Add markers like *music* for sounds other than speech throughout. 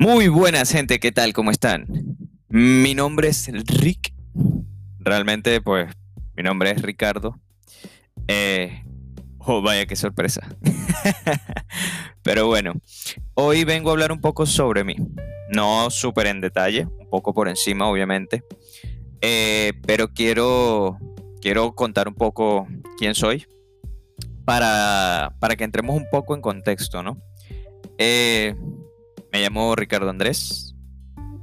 Muy buenas gente, ¿qué tal? ¿Cómo están? Mi nombre es Rick. Realmente, pues, mi nombre es Ricardo. Eh, oh, vaya qué sorpresa. *laughs* Pero bueno, hoy vengo a hablar un poco sobre mí. No súper en detalle, un poco por encima, obviamente. Eh, pero quiero, quiero contar un poco quién soy para, para que entremos un poco en contexto, ¿no? Eh, me llamo Ricardo Andrés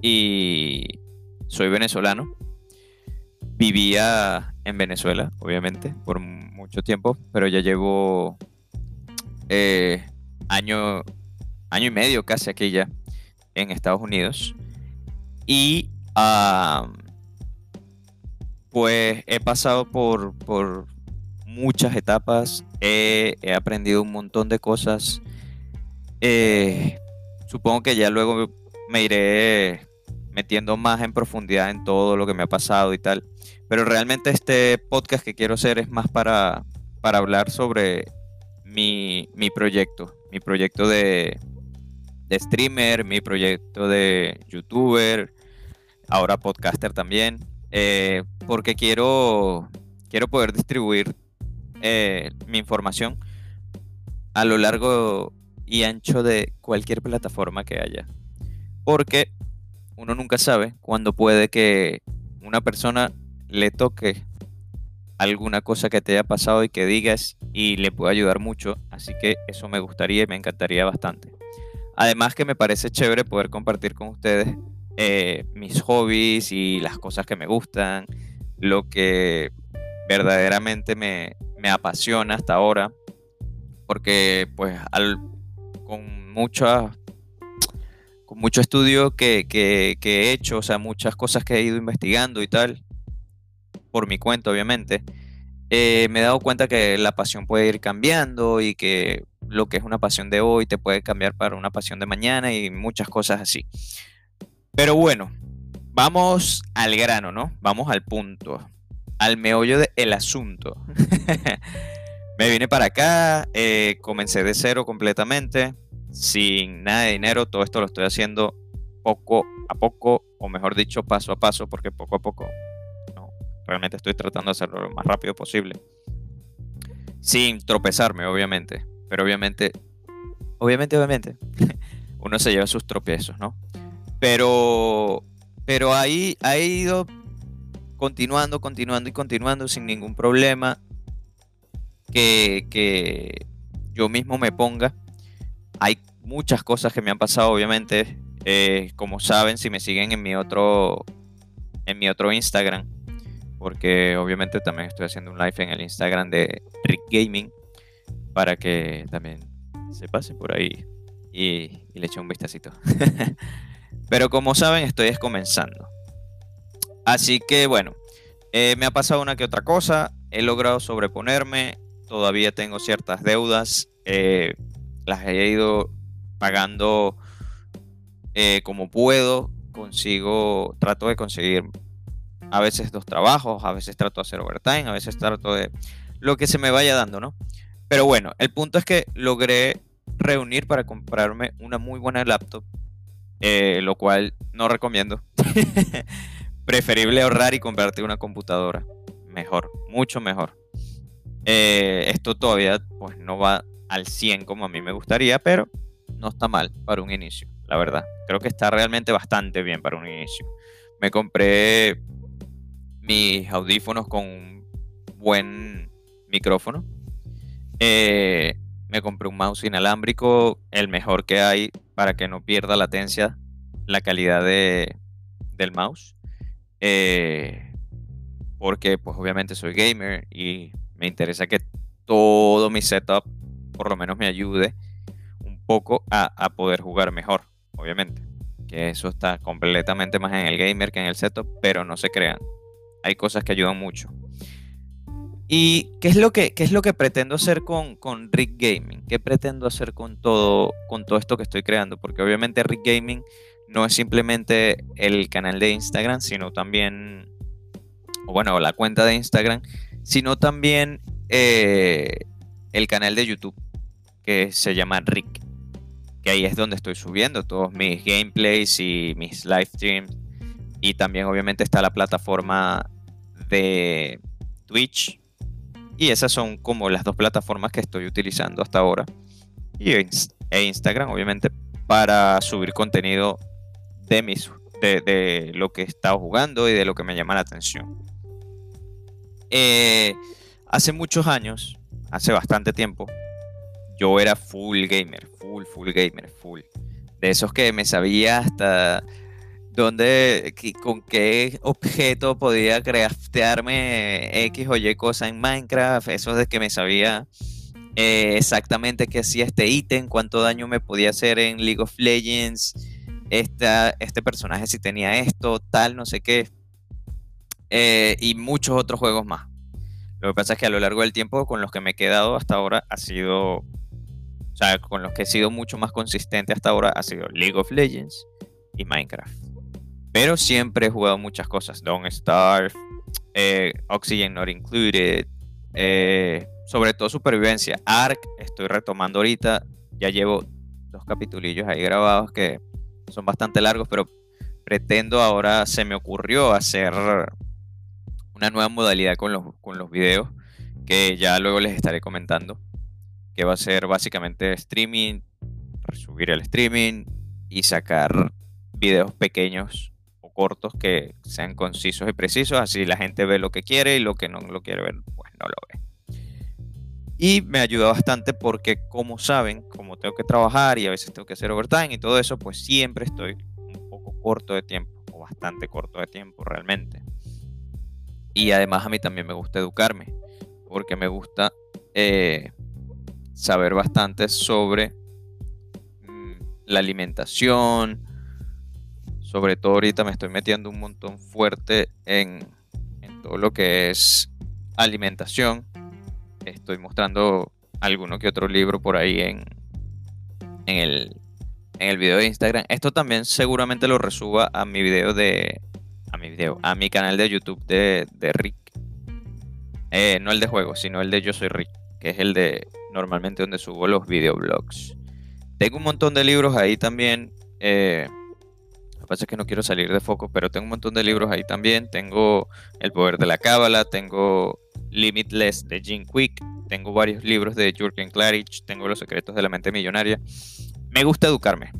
y soy venezolano. Vivía en Venezuela, obviamente, por mucho tiempo, pero ya llevo eh, año, año y medio casi aquí ya en Estados Unidos. Y pues he pasado por, por muchas etapas, he, aprendido un montón de cosas. Eh, supongo que ya luego me iré metiendo más en profundidad en todo lo que me ha pasado y tal. Pero realmente este podcast que quiero hacer es más para, para hablar sobre mi, proyecto, mi proyecto de, de streamer, mi proyecto de youtuber, ahora podcaster también, eh, porque quiero, quiero poder distribuir eh, mi información a lo largo y ancho de cualquier plataforma que haya. Porque uno nunca sabe cuándo puede que una persona le toque alguna cosa que te haya pasado y que digas y le pueda ayudar mucho. Así que eso me gustaría y me encantaría bastante. Además que me parece chévere poder compartir con ustedes eh, mis hobbies y las cosas que me gustan, lo que verdaderamente me, me apasiona hasta ahora. Porque pues al con mucha con mucho estudio que, he hecho, o sea, muchas cosas que he ido investigando y tal, por mi cuenta, obviamente, eh, me he dado cuenta que la pasión puede ir cambiando y que lo que es una pasión de hoy te puede cambiar para una pasión de mañana y muchas cosas así. Pero bueno, vamos al grano, ¿no? Vamos al punto, al meollo del asunto. *laughs* Me vine para acá, eh, comencé de cero completamente, sin nada de dinero. Todo esto lo estoy haciendo poco a poco, o mejor dicho, paso a paso, porque poco a poco no, realmente estoy tratando de hacerlo lo más rápido posible. Sin tropezarme, obviamente. Pero obviamente, obviamente, obviamente, *laughs* uno se lleva sus tropiezos, ¿no? Pero, pero ahí ha ido continuando, continuando y continuando sin ningún problema que, yo mismo me ponga. Hay muchas cosas que me han pasado, obviamente. Eh, como saben, si me siguen en mi otro en mi otro Instagram, porque obviamente también estoy haciendo un live en el Instagram de Rick Gaming para que también se pase por ahí y, le eche un vistacito. *laughs* Pero como saben, estoy comenzando. Así que bueno, eh, me ha pasado una que otra cosa, he logrado sobreponerme, todavía tengo ciertas deudas, eh, las he ido pagando eh, como puedo, consigo, trato de conseguir a veces dos trabajos, a veces trato de hacer overtime, a veces trato de lo que se me vaya dando, ¿no? Pero bueno, el punto es que logré reunir para comprarme una muy buena laptop, eh, lo cual no recomiendo. *laughs* Preferible ahorrar y comprarte una computadora. Mejor, mucho mejor. Eh, esto todavía pues, no va al 100 como a mí me gustaría, pero no está mal para un inicio, la verdad. Creo que está realmente bastante bien para un inicio. Me compré mis audífonos con un buen micrófono. Eh, me compré un mouse inalámbrico, el mejor que hay para que no pierda latencia la calidad de, del mouse. Eh, porque pues obviamente soy gamer y me interesa que todo mi setup por lo menos me ayude un poco a, poder jugar mejor, obviamente. Que eso está completamente más en el gamer que en el setup, pero no se crean. Hay cosas que ayudan mucho. ¿Y qué es lo que, es lo que pretendo hacer con, con, Rick Gaming? ¿Qué pretendo hacer con todo, con todo esto que estoy creando? Porque obviamente Rick Gaming no es simplemente el canal de Instagram, sino también, bueno, la cuenta de Instagram, sino también eh, el canal de YouTube que se llama Rick, que ahí es donde estoy subiendo todos mis gameplays y mis live streams. Y también obviamente está la plataforma de Twitch. Y esas son como las dos plataformas que estoy utilizando hasta ahora. Y e Instagram, obviamente, para subir contenido de, mis, de, lo que he estado jugando y de lo que me llama la atención. Eh, hace muchos años, hace bastante tiempo, yo era full gamer, full, full gamer, full. De esos que me sabía hasta dónde, con qué objeto podía craftearme X o Y cosa en Minecraft, eso de que me sabía eh, exactamente qué hacía este ítem, cuánto daño me podía hacer en League of Legends, este personaje si tenía esto, tal, no sé qué, eh, y muchos otros juegos más. Lo que pasa es que a lo largo del tiempo con los que me he quedado hasta ahora ha sido, o sea, con los que he sido mucho más consistente hasta ahora ha sido League of Legends y Minecraft. Pero siempre he jugado muchas cosas, Don't Starve, eh, Oxygen Not Included, eh, sobre todo supervivencia. Ark, estoy retomando ahorita, ya llevo dos capitulillos ahí grabados que son bastante largos, pero pretendo ahora, se me ocurrió hacer una nueva modalidad con los, con los videos, que ya luego les estaré comentando, que va a ser básicamente streaming, subir el streaming y sacar videos pequeños o cortos que sean concisos y precisos, así la gente ve lo que quiere y lo que no lo quiere ver, pues no lo ve. Y me ayuda bastante porque, como saben, como tengo que trabajar y a veces tengo que hacer overtime y todo eso, pues siempre estoy un poco corto de tiempo, o bastante corto de tiempo realmente. Y además a mí también me gusta educarme, porque me gusta eh, saber bastante sobre mm, la alimentación. Sobre todo ahorita me estoy metiendo un montón fuerte en, en todo lo que es alimentación estoy mostrando alguno que otro libro por ahí en, en, el, en el video de Instagram. Esto también seguramente lo resuba a mi video de. Mi video, a mi canal de YouTube de, Rick. Eh, no el de juegos, sino el de Yo Soy Rick, que es el de normalmente donde subo los videoblogs. Tengo un montón de libros ahí también. Eh, lo que pasa es que no quiero salir de foco, pero tengo un montón de libros ahí también. Tengo El Poder de la Cábala, tengo Limitless de Jim Quick, tengo varios libros de Jürgen Klarich, tengo Los secretos de la mente millonaria. Me gusta educarme.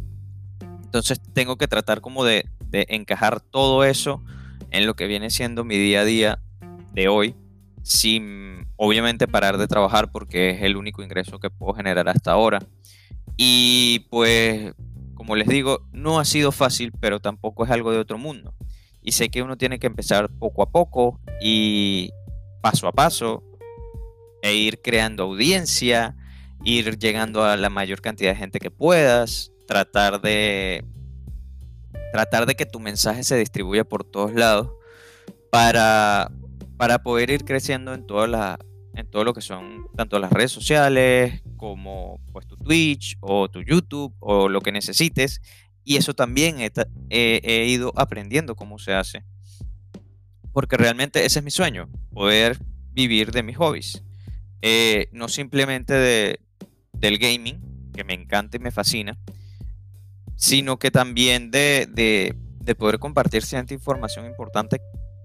Entonces tengo que tratar como de, encajar todo eso en lo que viene siendo mi día a día de hoy, sin obviamente parar de trabajar porque es el único ingreso que puedo generar hasta ahora. Y pues, como les digo, no ha sido fácil, pero tampoco es algo de otro mundo. Y sé que uno tiene que empezar poco a poco y, paso a paso e ir creando audiencia, ir llegando a la mayor cantidad de gente que puedas, tratar de tratar de que tu mensaje se distribuya por todos lados para, para poder ir creciendo en toda la, en todo lo que son tanto las redes sociales como pues tu Twitch o tu YouTube o lo que necesites y eso también he ido aprendiendo cómo se hace porque realmente ese es mi sueño, poder vivir de mis hobbies. Eh, no simplemente de, del gaming, que me encanta y me fascina, sino que también de, poder compartir cierta información importante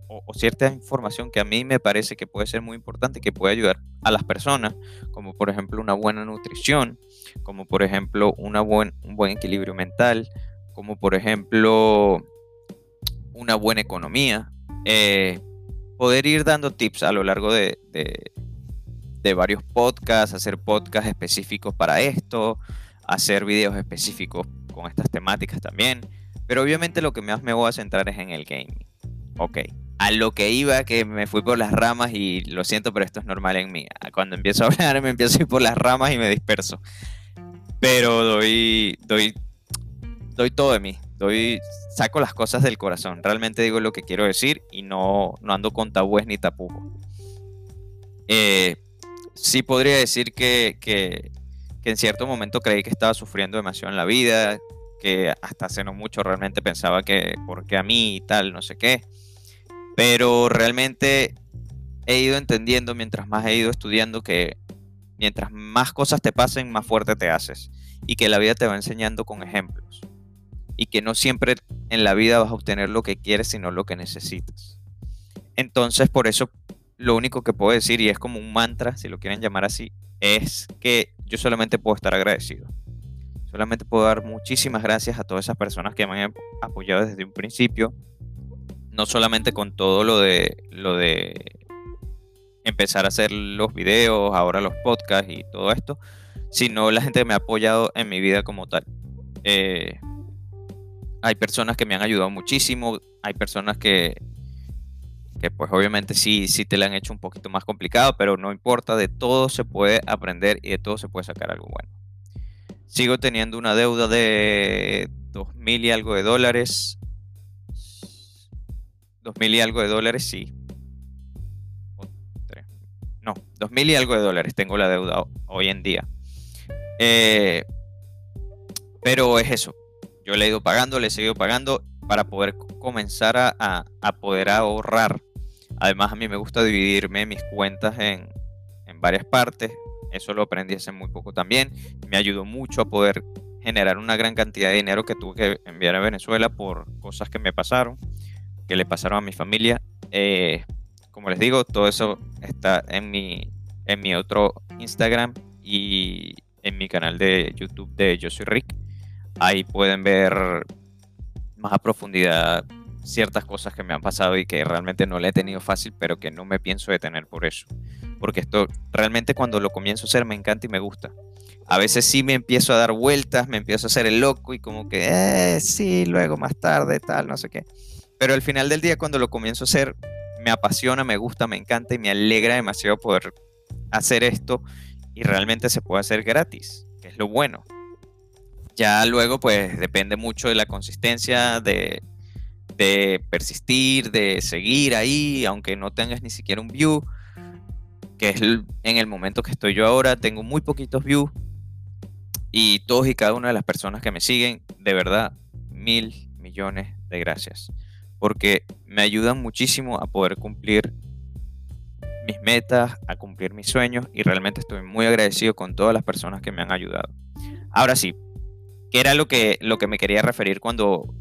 o, cierta información que a mí me parece que puede ser muy importante, que puede ayudar a las personas, como por ejemplo una buena nutrición, como por ejemplo una buen, un buen equilibrio mental, como por ejemplo una buena economía, eh, poder ir dando tips a lo largo de, de, varios podcasts, hacer podcasts específicos para esto, hacer videos específicos con estas temáticas también. Pero obviamente lo que más me voy a centrar es en el gaming. Ok, a lo que iba, que me fui por las ramas y lo siento, pero esto es normal en mí. Cuando empiezo a hablar me empiezo a ir por las ramas y me disperso. Pero doy, doy, doy todo de mí doy, saco las cosas del corazón. Realmente digo lo que quiero decir y no, no ando con tabúes ni tapujos. Eh, sí podría decir que, que, en cierto momento creí que estaba sufriendo demasiado en la vida, que hasta hace no mucho realmente pensaba que porque a mí y tal, no sé qué. Pero realmente he ido entendiendo mientras más he ido estudiando que mientras más cosas te pasen, más fuerte te haces. Y que la vida te va enseñando con ejemplos. Y que no siempre en la vida vas a obtener lo que quieres, sino lo que necesitas. Entonces, por eso, lo único que puedo decir, y es como un mantra, si lo quieren llamar así, es que yo solamente puedo estar agradecido. Solamente puedo dar muchísimas gracias a todas esas personas que me han apoyado desde un principio. No solamente con todo lo de lo de empezar a hacer los videos, ahora los podcasts y todo esto, sino la gente que me ha apoyado en mi vida como tal. Eh, hay personas que me han ayudado muchísimo, hay personas que, pues obviamente sí, sí te la han hecho un poquito más complicado, pero no importa, de todo se puede aprender y de todo se puede sacar algo bueno. Sigo teniendo una deuda de dos mil y algo de dólares. Dos mil y algo de dólares, sí, no, dos mil y algo de dólares tengo la deuda hoy en día. Eh, pero es eso. Yo le he ido pagando, le he seguido pagando para poder comenzar a, poder ahorrar. Además, a mí me gusta dividirme mis cuentas en, varias partes. Eso lo aprendí hace muy poco también. Me ayudó mucho a poder generar una gran cantidad de dinero que tuve que enviar a Venezuela por cosas que me pasaron, que le pasaron a mi familia. Eh, como les digo, todo eso está en mi otro Instagram y en mi canal de YouTube de Yo Soy Rick. Ahí pueden ver más a profundidad ciertas cosas que me han pasado y que realmente no le he tenido fácil, pero que no me pienso detener por eso. Porque esto realmente cuando lo comienzo a hacer me encanta y me gusta. A veces sí me empiezo a dar vueltas, me empiezo a hacer el loco y como que, eh, sí, luego más tarde, tal, no sé qué. Pero al final del día cuando lo comienzo a hacer, me apasiona, me gusta, me encanta y me alegra demasiado poder hacer esto y realmente se puede hacer gratis, que es lo bueno. Ya luego pues depende mucho de la consistencia, de, persistir, de seguir ahí, aunque no tengas ni siquiera un view, que es en el momento que estoy yo ahora, tengo muy poquitos views y todos y cada una de las personas que me siguen, de verdad, mil millones de gracias porque me ayudan muchísimo a poder cumplir mis metas, a cumplir mis sueños y realmente estoy muy agradecido con todas las personas que me han ayudado. Ahora sí, ¿qué era lo que, lo que me quería referir cuando,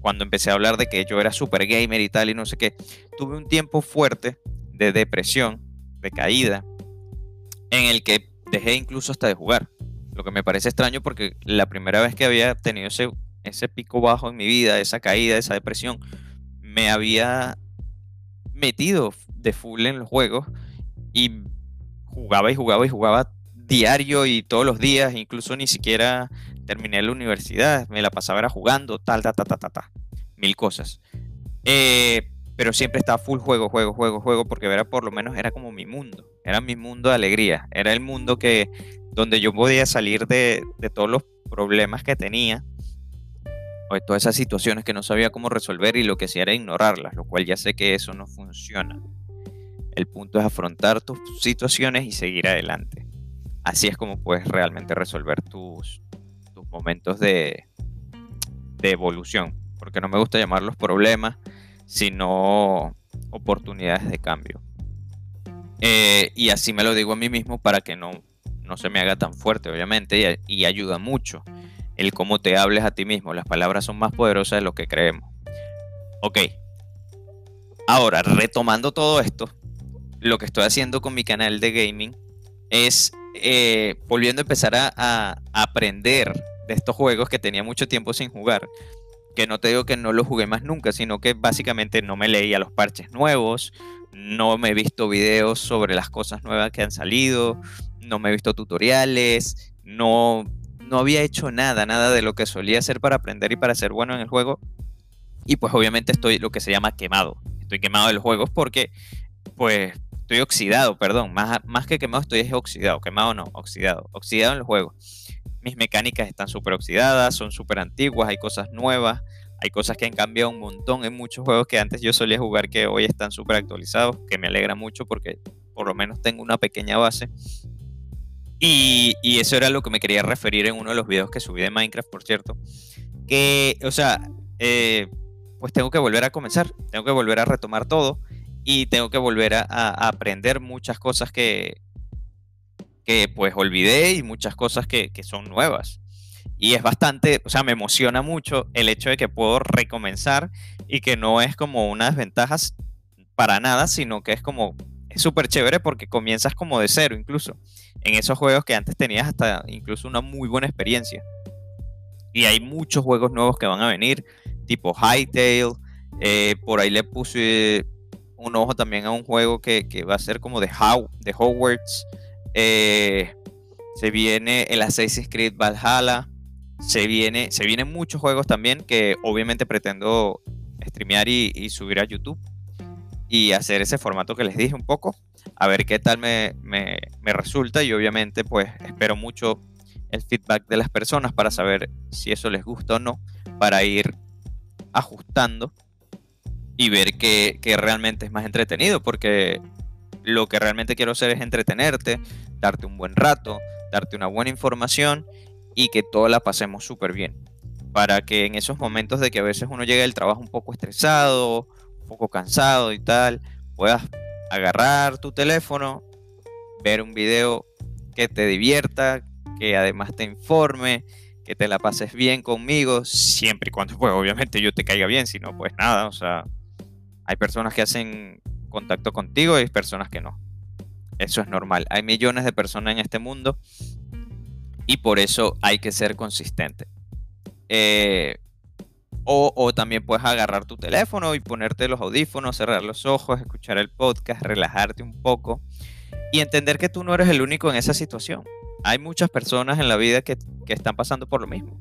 cuando empecé a hablar de que yo era super gamer y tal y no sé qué? Tuve un tiempo fuerte de depresión, de caída, en el que dejé incluso hasta de jugar. Lo que me parece extraño porque la primera vez que había tenido ese, ese pico bajo en mi vida, esa caída, esa depresión, me había metido de full en los juegos y jugaba y jugaba y jugaba diario y todos los días, incluso ni siquiera terminé la universidad, me la pasaba era jugando, tal, tal, tal, tal, tal, mil cosas. Eh, pero siempre estaba full juego, juego, juego, juego, porque era por lo menos era como mi mundo, era mi mundo de alegría, era el mundo que donde yo podía salir de, de todos los problemas que tenía de todas esas situaciones que no sabía cómo resolver y lo que hacía era ignorarlas, lo cual ya sé que eso no funciona. El punto es afrontar tus situaciones y seguir adelante. Así es como puedes realmente resolver tus, tus momentos de, de evolución, porque no me gusta llamarlos problemas, sino oportunidades de cambio. Eh, y así me lo digo a mí mismo para que no, no se me haga tan fuerte, obviamente, y, y ayuda mucho el cómo te hables a ti mismo. Las palabras son más poderosas de lo que creemos. Ok. Ahora, retomando todo esto, lo que estoy haciendo con mi canal de gaming es eh, volviendo a empezar a, aprender de estos juegos que tenía mucho tiempo sin jugar. Que no te digo que no los jugué más nunca, sino que básicamente no me leía los parches nuevos, no me he visto videos sobre las cosas nuevas que han salido, no me he visto tutoriales, no no había hecho nada, nada de lo que solía hacer para aprender y para ser bueno en el juego. Y pues obviamente estoy lo que se llama quemado. Estoy quemado de los juegos porque pues estoy oxidado, perdón. Más, más que quemado estoy oxidado. Quemado no, oxidado. Oxidado en los juegos. Mis mecánicas están súper oxidadas, son súper antiguas, hay cosas nuevas. Hay cosas que han cambiado un montón en muchos juegos que antes yo solía jugar que hoy están súper actualizados, que me alegra mucho porque por lo menos tengo una pequeña base. Y, eso era lo que me quería referir en uno de los videos que subí de Minecraft, por cierto. Que, o sea, eh, pues tengo que volver a comenzar, tengo que volver a retomar todo y tengo que volver a, aprender muchas cosas que, que pues olvidé y muchas cosas que, que son nuevas. Y es bastante, o sea, me emociona mucho el hecho de que puedo recomenzar y que no es como una desventaja para nada, sino que es como, es súper chévere porque comienzas como de cero incluso, en esos juegos que antes tenías hasta incluso una muy buena experiencia. Y hay muchos juegos nuevos que van a venir, tipo Hytale, eh, por ahí le puse un ojo también a un juego que, va a ser como de, How, de Hogwarts. Eh, se viene el Assassin's Creed Valhalla. Se, viene, se vienen muchos juegos también que obviamente pretendo streamear y, subir a YouTube y hacer ese formato que les dije un poco, a ver qué tal me, me, resulta y obviamente pues espero mucho el feedback de las personas para saber si eso les gusta o no, para ir ajustando y ver que, que realmente es más entretenido, porque lo que realmente quiero hacer es entretenerte, darte un buen rato, darte una buena información y que todo la pasemos súper bien. Para que en esos momentos de que a veces uno llega del trabajo un poco estresado, un poco cansado y tal, puedas agarrar tu teléfono, ver un video que te divierta, que además te informe, que te la pases bien conmigo, siempre y cuando, *laughs* pues obviamente yo te caiga bien, si no, pues nada, o sea, hay personas que hacen contacto contigo y hay personas que no. Eso es normal. Hay millones de personas en este mundo y por eso hay que ser consistente. Eh, o, también puedes agarrar tu teléfono y ponerte los audífonos, cerrar los ojos, escuchar el podcast, relajarte un poco y entender que tú no eres el único en esa situación. Hay muchas personas en la vida que, que están pasando por lo mismo.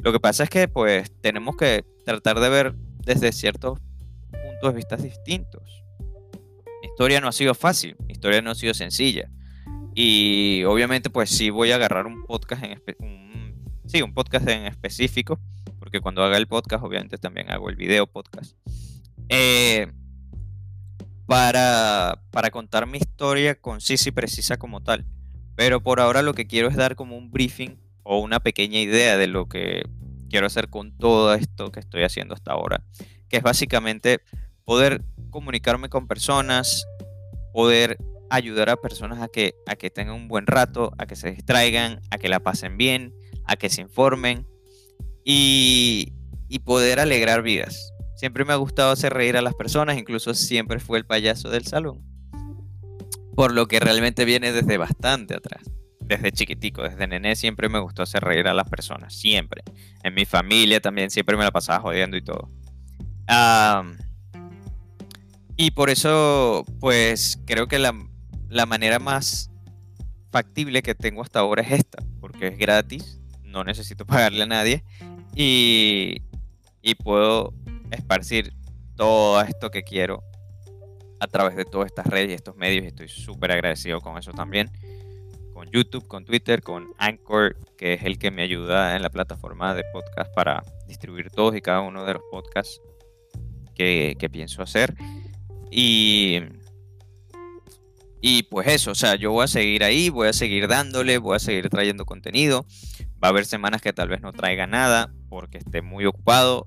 Lo que pasa es que pues tenemos que tratar de ver desde ciertos puntos de vista distintos. Mi historia no ha sido fácil, mi historia no ha sido sencilla. Y obviamente pues sí voy a agarrar un podcast en un, sí, un podcast en específico, porque cuando haga el podcast obviamente también hago el video podcast. Eh, para, para contar mi historia concisa y precisa como tal. Pero por ahora lo que quiero es dar como un briefing o una pequeña idea de lo que quiero hacer con todo esto que estoy haciendo hasta ahora. Que es básicamente poder comunicarme con personas, poder ayudar a personas a que, a que tengan un buen rato, a que se distraigan, a que la pasen bien, a que se informen y, y poder alegrar vidas. Siempre me ha gustado hacer reír a las personas, incluso siempre fue el payaso del salón. Por lo que realmente viene desde bastante atrás. Desde chiquitico, desde nené siempre me gustó hacer reír a las personas, siempre. En mi familia también siempre me la pasaba jodiendo y todo. Y por eso, pues creo que la, la manera más factible que tengo hasta ahora es esta, porque es gratis, no necesito *laughs* pagarle a nadie y, y puedo esparcir todo esto que quiero a través de todas estas redes y estos medios estoy súper agradecido con eso también. Con YouTube, con Twitter, con Anchor, que es el que me ayuda en la plataforma de podcast para distribuir todos y cada uno de los podcasts que, que pienso hacer. Y y pues eso, o sea, yo voy a seguir ahí, voy a seguir dándole, voy a seguir trayendo contenido. Va a haber semanas que tal vez no traiga nada porque esté muy ocupado,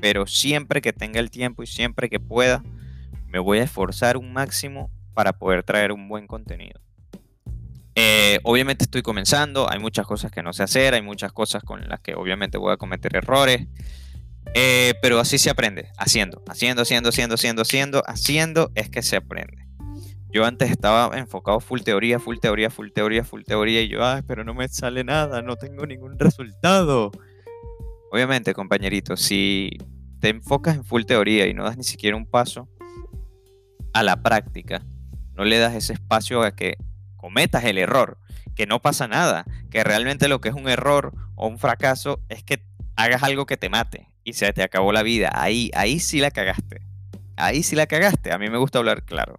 pero siempre que tenga el tiempo y siempre que pueda, me voy a esforzar un máximo para poder traer un buen contenido. Eh, obviamente estoy comenzando, hay muchas cosas que no sé hacer, hay muchas cosas con las que obviamente voy a cometer errores, eh, pero así se aprende, haciendo, haciendo, haciendo, haciendo, haciendo, haciendo, haciendo es que se aprende. Yo antes estaba enfocado full teoría, full teoría, full teoría, full teoría y yo, ay, pero no me sale nada, no tengo ningún resultado. Obviamente, compañerito, si te enfocas en full teoría y no das ni siquiera un paso a la práctica, no le das ese espacio a que cometas el error, que no pasa nada, que realmente lo que es un error o un fracaso es que hagas algo que te mate y se te acabó la vida. Ahí, ahí sí la cagaste. Ahí sí la cagaste. A mí me gusta hablar claro.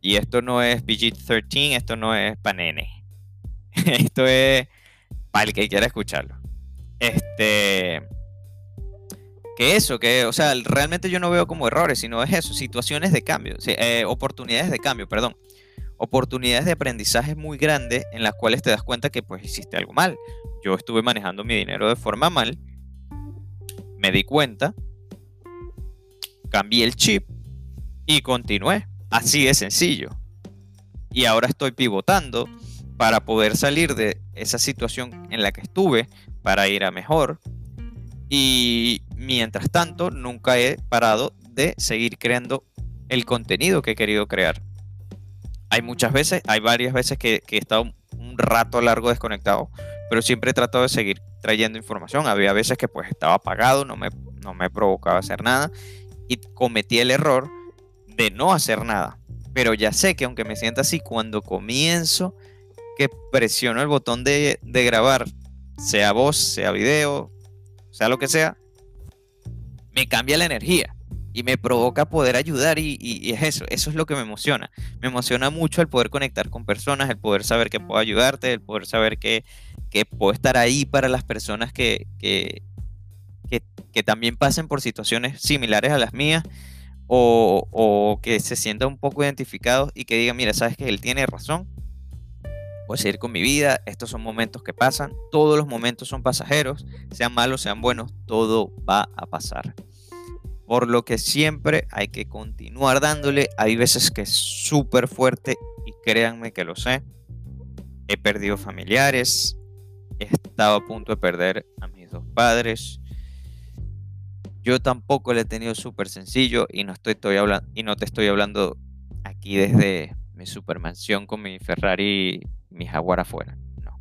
Y esto no es PG-13, esto no es para nene. *laughs* esto es para el que quiera escucharlo. Este. Que eso, que, o sea, realmente yo no veo como errores, sino es eso, situaciones de cambio, eh, oportunidades de cambio, perdón. Oportunidades de aprendizaje muy grandes en las cuales te das cuenta que pues hiciste algo mal. Yo estuve manejando mi dinero de forma mal, me di cuenta, cambié el chip y continué. Así de sencillo. Y ahora estoy pivotando para poder salir de esa situación en la que estuve, para ir a mejor. Y mientras tanto, nunca he parado de seguir creando el contenido que he querido crear. Hay muchas veces, hay varias veces que, he estado un rato largo desconectado, pero siempre he tratado de seguir trayendo información. Había veces que pues estaba apagado, no me, no me provocaba hacer nada y cometí el error de no hacer nada. Pero ya sé que aunque me sienta así, cuando comienzo que presiono el botón de, grabar, sea voz, sea video, sea lo que sea, me cambia la energía y me provoca poder ayudar y, es eso, eso es lo que me emociona. Me emociona mucho el poder conectar con personas, el poder saber que puedo ayudarte, el poder saber que, puedo estar ahí para las personas que, que, que, también pasen por situaciones similares a las mías o, o que se sientan un poco identificados y que digan, mira, sabes que él tiene razón, voy a seguir con mi vida, estos son momentos que pasan, todos los momentos son pasajeros, sean malos, sean buenos, todo va a pasar. Por lo que siempre hay que continuar dándole, hay veces que es súper fuerte y créanme que lo sé. He perdido familiares, he estado a punto de perder a mis dos padres. Yo tampoco le he tenido súper sencillo y no, estoy, hablando, y no te estoy hablando aquí desde mi supermansión con mi Ferrari mi jaguar afuera. No.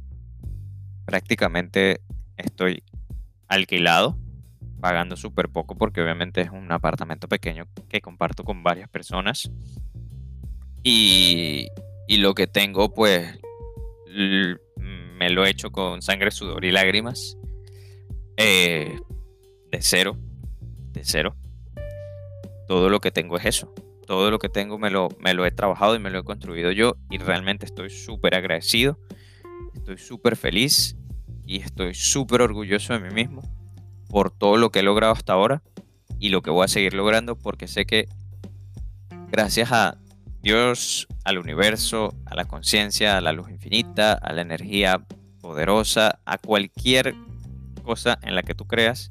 Prácticamente estoy alquilado, pagando súper poco porque obviamente es un apartamento pequeño que comparto con varias personas. Y, y lo que tengo pues me lo he hecho con sangre, sudor y lágrimas. Eh, de cero, de cero. Todo lo que tengo es eso todo lo que tengo me lo, me lo he trabajado y me lo he construido yo y realmente estoy súper agradecido, estoy súper feliz y estoy súper orgulloso de mí mismo por todo lo que he logrado hasta ahora y lo que voy a seguir logrando porque sé que gracias a Dios, al universo, a la conciencia, a la luz infinita, a la energía poderosa, a cualquier cosa en la que tú creas,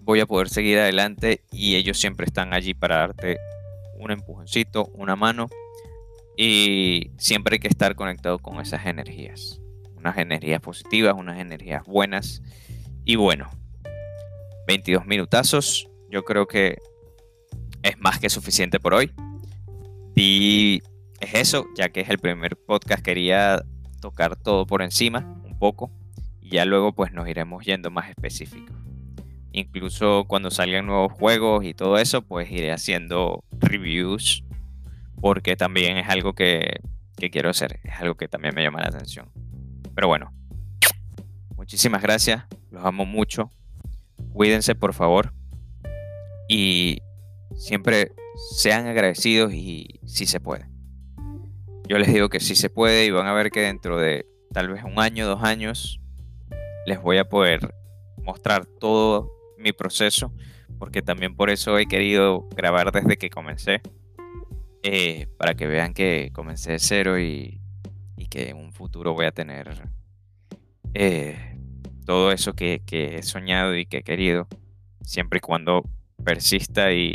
voy a poder seguir adelante y ellos siempre están allí para darte un empujoncito, una mano y siempre hay que estar conectado con esas energías, unas energías positivas, unas energías buenas y bueno, 22 minutazos, yo creo que es más que suficiente por hoy y es eso, ya que es el primer podcast quería tocar todo por encima un poco y ya luego pues nos iremos yendo más específicos. Incluso cuando salgan nuevos juegos y todo eso, pues iré haciendo reviews porque también es algo que, quiero hacer, es algo que también me llama la atención. Pero bueno, muchísimas gracias, los amo mucho, cuídense por favor y siempre sean agradecidos y si se puede. Yo les digo que sí se puede y van a ver que dentro de tal vez un año, dos años, les voy a poder mostrar todo mi proceso, porque también por eso he querido grabar desde que comencé, eh, para que vean que comencé de cero y, que en un futuro voy a tener eh, todo eso que, he soñado y que he querido, siempre y cuando persista y,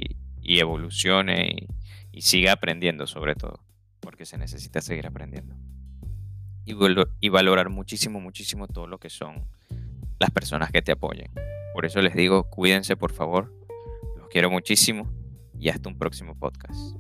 evolucione y, siga aprendiendo sobre todo, porque se necesita seguir aprendiendo. Y, y valorar muchísimo, muchísimo todo lo que son las personas que te apoyen. Por eso les digo, cuídense por favor. Los quiero muchísimo y hasta un próximo podcast.